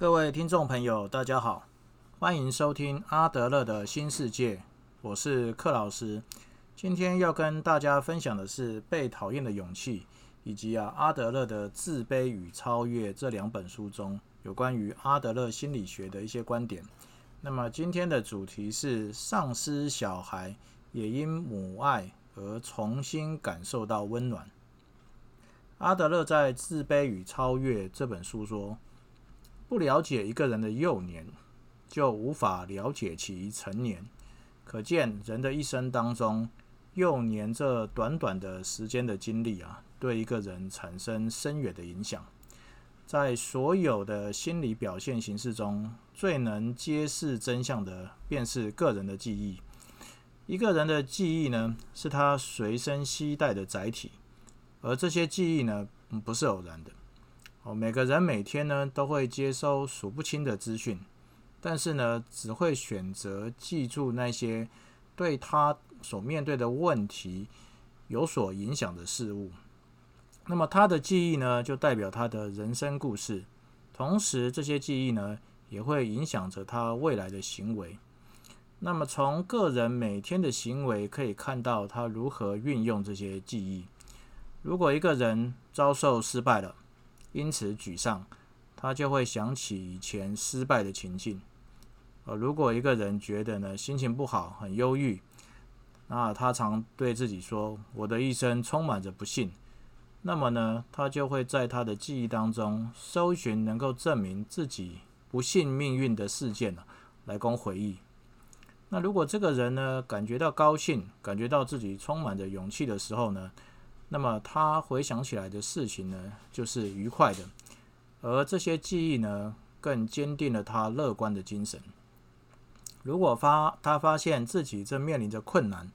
各位听众朋友，大家好，欢迎收听阿德勒的新世界，我是克老师。今天要跟大家分享的是《被讨厌的勇气》，以及啊阿德勒的《自卑与超越》这两本书中有关于阿德勒心理学的一些观点。那么今天的主题是丧失小孩也因母爱而重新感受到温暖。阿德勒在《自卑与超越》这本书说。不了解一个人的幼年，就无法了解其成年。可见人的一生当中，幼年这短短的时间的经历啊，对一个人产生深远的影响。在所有的心理表现形式中，最能揭示真相的，便是个人的记忆。一个人的记忆呢，是他随身携带的载体，而这些记忆呢，不是偶然的。哦，每个人每天呢都会接收数不清的资讯，但是呢，只会选择记住那些对他所面对的问题有所影响的事物。那么他的记忆呢，就代表他的人生故事，同时这些记忆呢，也会影响着他未来的行为。那么从个人每天的行为可以看到他如何运用这些记忆。如果一个人遭受失败了，因此沮丧，他就会想起以前失败的情境。呃，如果一个人觉得呢心情不好、很忧郁，那他常对自己说：“我的一生充满着不幸。”那么呢，他就会在他的记忆当中搜寻能够证明自己不幸命运的事件呢，来供回忆。那如果这个人呢感觉到高兴，感觉到自己充满着勇气的时候呢？那么他回想起来的事情呢，就是愉快的，而这些记忆呢，更坚定了他乐观的精神。如果发他发现自己正面临着困难，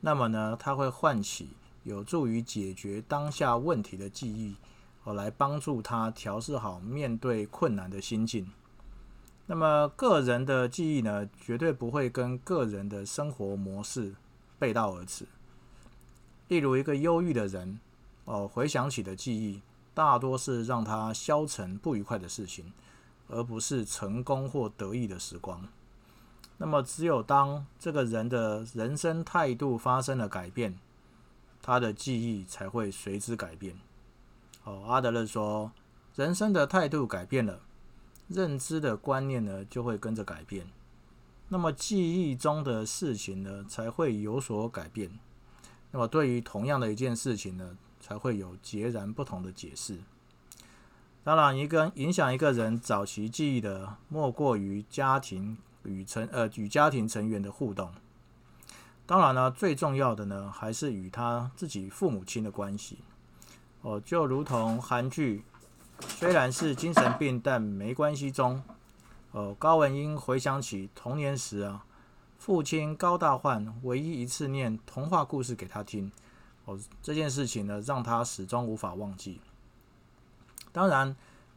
那么呢，他会唤起有助于解决当下问题的记忆，而来帮助他调试好面对困难的心境。那么个人的记忆呢，绝对不会跟个人的生活模式背道而驰。例如，一个忧郁的人，哦，回想起的记忆大多是让他消沉不愉快的事情，而不是成功或得意的时光。那么，只有当这个人的人生态度发生了改变，他的记忆才会随之改变。哦，阿德勒说，人生的态度改变了，认知的观念呢就会跟着改变，那么记忆中的事情呢才会有所改变。那么，对于同样的一件事情呢，才会有截然不同的解释。当然，一个影响一个人早期记忆的，莫过于家庭与成呃与家庭成员的互动。当然呢，最重要的呢，还是与他自己父母亲的关系。哦，就如同韩剧虽然是精神病，但没关系中，哦，高文英回想起童年时啊。父亲高大焕唯一一次念童话故事给他听，哦，这件事情呢，让他始终无法忘记。当然，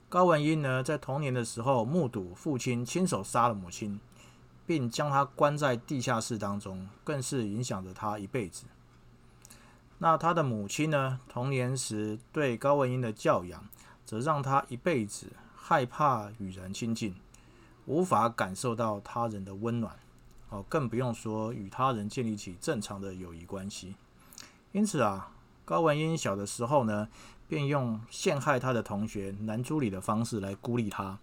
高文英呢，在童年的时候目睹父亲亲手杀了母亲，并将他关在地下室当中，更是影响着他一辈子。那他的母亲呢，童年时对高文英的教养，则让他一辈子害怕与人亲近，无法感受到他人的温暖。哦，更不用说与他人建立起正常的友谊关系。因此啊，高文英小的时候呢，便用陷害他的同学南朱里的方式来孤立他，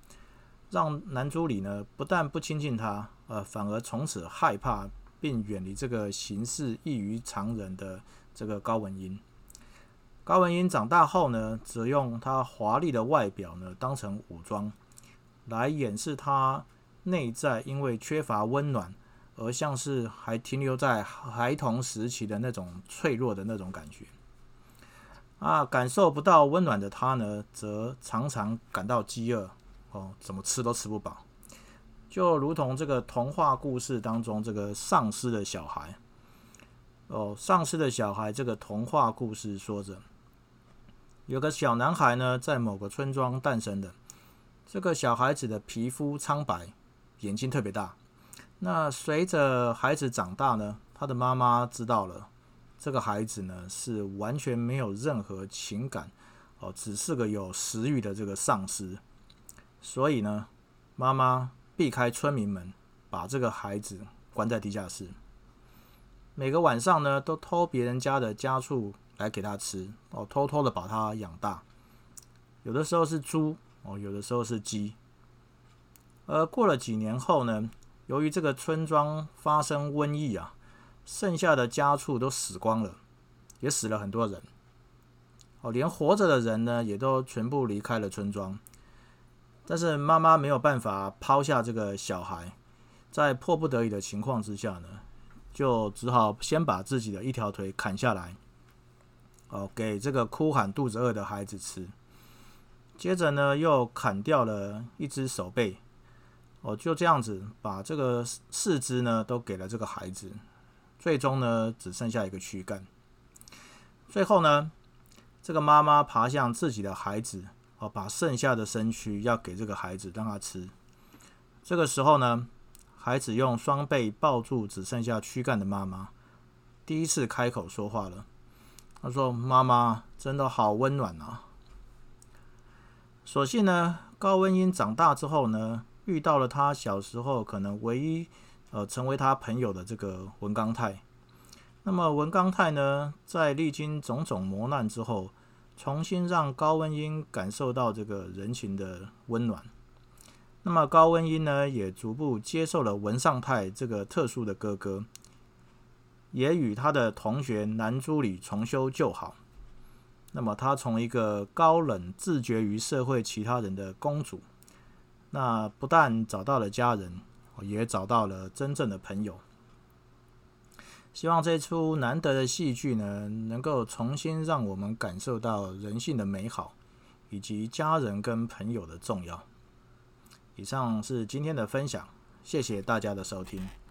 让南朱里呢不但不亲近他，呃，反而从此害怕并远离这个行事异于常人的这个高文英。高文英长大后呢，则用他华丽的外表呢当成武装，来掩饰他内在因为缺乏温暖。而像是还停留在孩童时期的那种脆弱的那种感觉。啊，感受不到温暖的他呢，则常常感到饥饿哦，怎么吃都吃不饱，就如同这个童话故事当中这个丧尸的小孩。哦，丧尸的小孩这个童话故事说着，有个小男孩呢，在某个村庄诞生的，这个小孩子的皮肤苍白，眼睛特别大。那随着孩子长大呢，他的妈妈知道了这个孩子呢是完全没有任何情感哦，只是个有食欲的这个丧尸，所以呢，妈妈避开村民们，把这个孩子关在地下室。每个晚上呢，都偷别人家的家畜来给他吃哦，偷偷的把他养大。有的时候是猪哦，有的时候是鸡。而过了几年后呢，由于这个村庄发生瘟疫啊，剩下的家畜都死光了，也死了很多人。哦，连活着的人呢，也都全部离开了村庄。但是妈妈没有办法抛下这个小孩，在迫不得已的情况之下呢。就只好先把自己的一条腿砍下来，哦，给这个哭喊肚子饿的孩子吃。接着呢，又砍掉了一只手背，哦，就这样子把这个四肢呢都给了这个孩子。最终呢，只剩下一个躯干。最后呢，这个妈妈爬向自己的孩子，哦，把剩下的身躯要给这个孩子让他吃。这个时候呢。孩子用双臂抱住只剩下躯干的妈妈，第一次开口说话了。他说：“妈妈真的好温暖啊。”所幸呢，高温英长大之后呢，遇到了他小时候可能唯一呃成为他朋友的这个文刚泰。那么文刚泰呢，在历经种种磨难之后，重新让高文英感受到这个人情的温暖。那么高文英呢，也逐步接受了文尚泰这个特殊的哥哥，也与他的同学南朱里重修旧好。那么他从一个高冷、自绝于社会其他人的公主，那不但找到了家人，也找到了真正的朋友。希望这出难得的戏剧呢，能够重新让我们感受到人性的美好，以及家人跟朋友的重要。以上是今天的分享，谢谢大家的收听。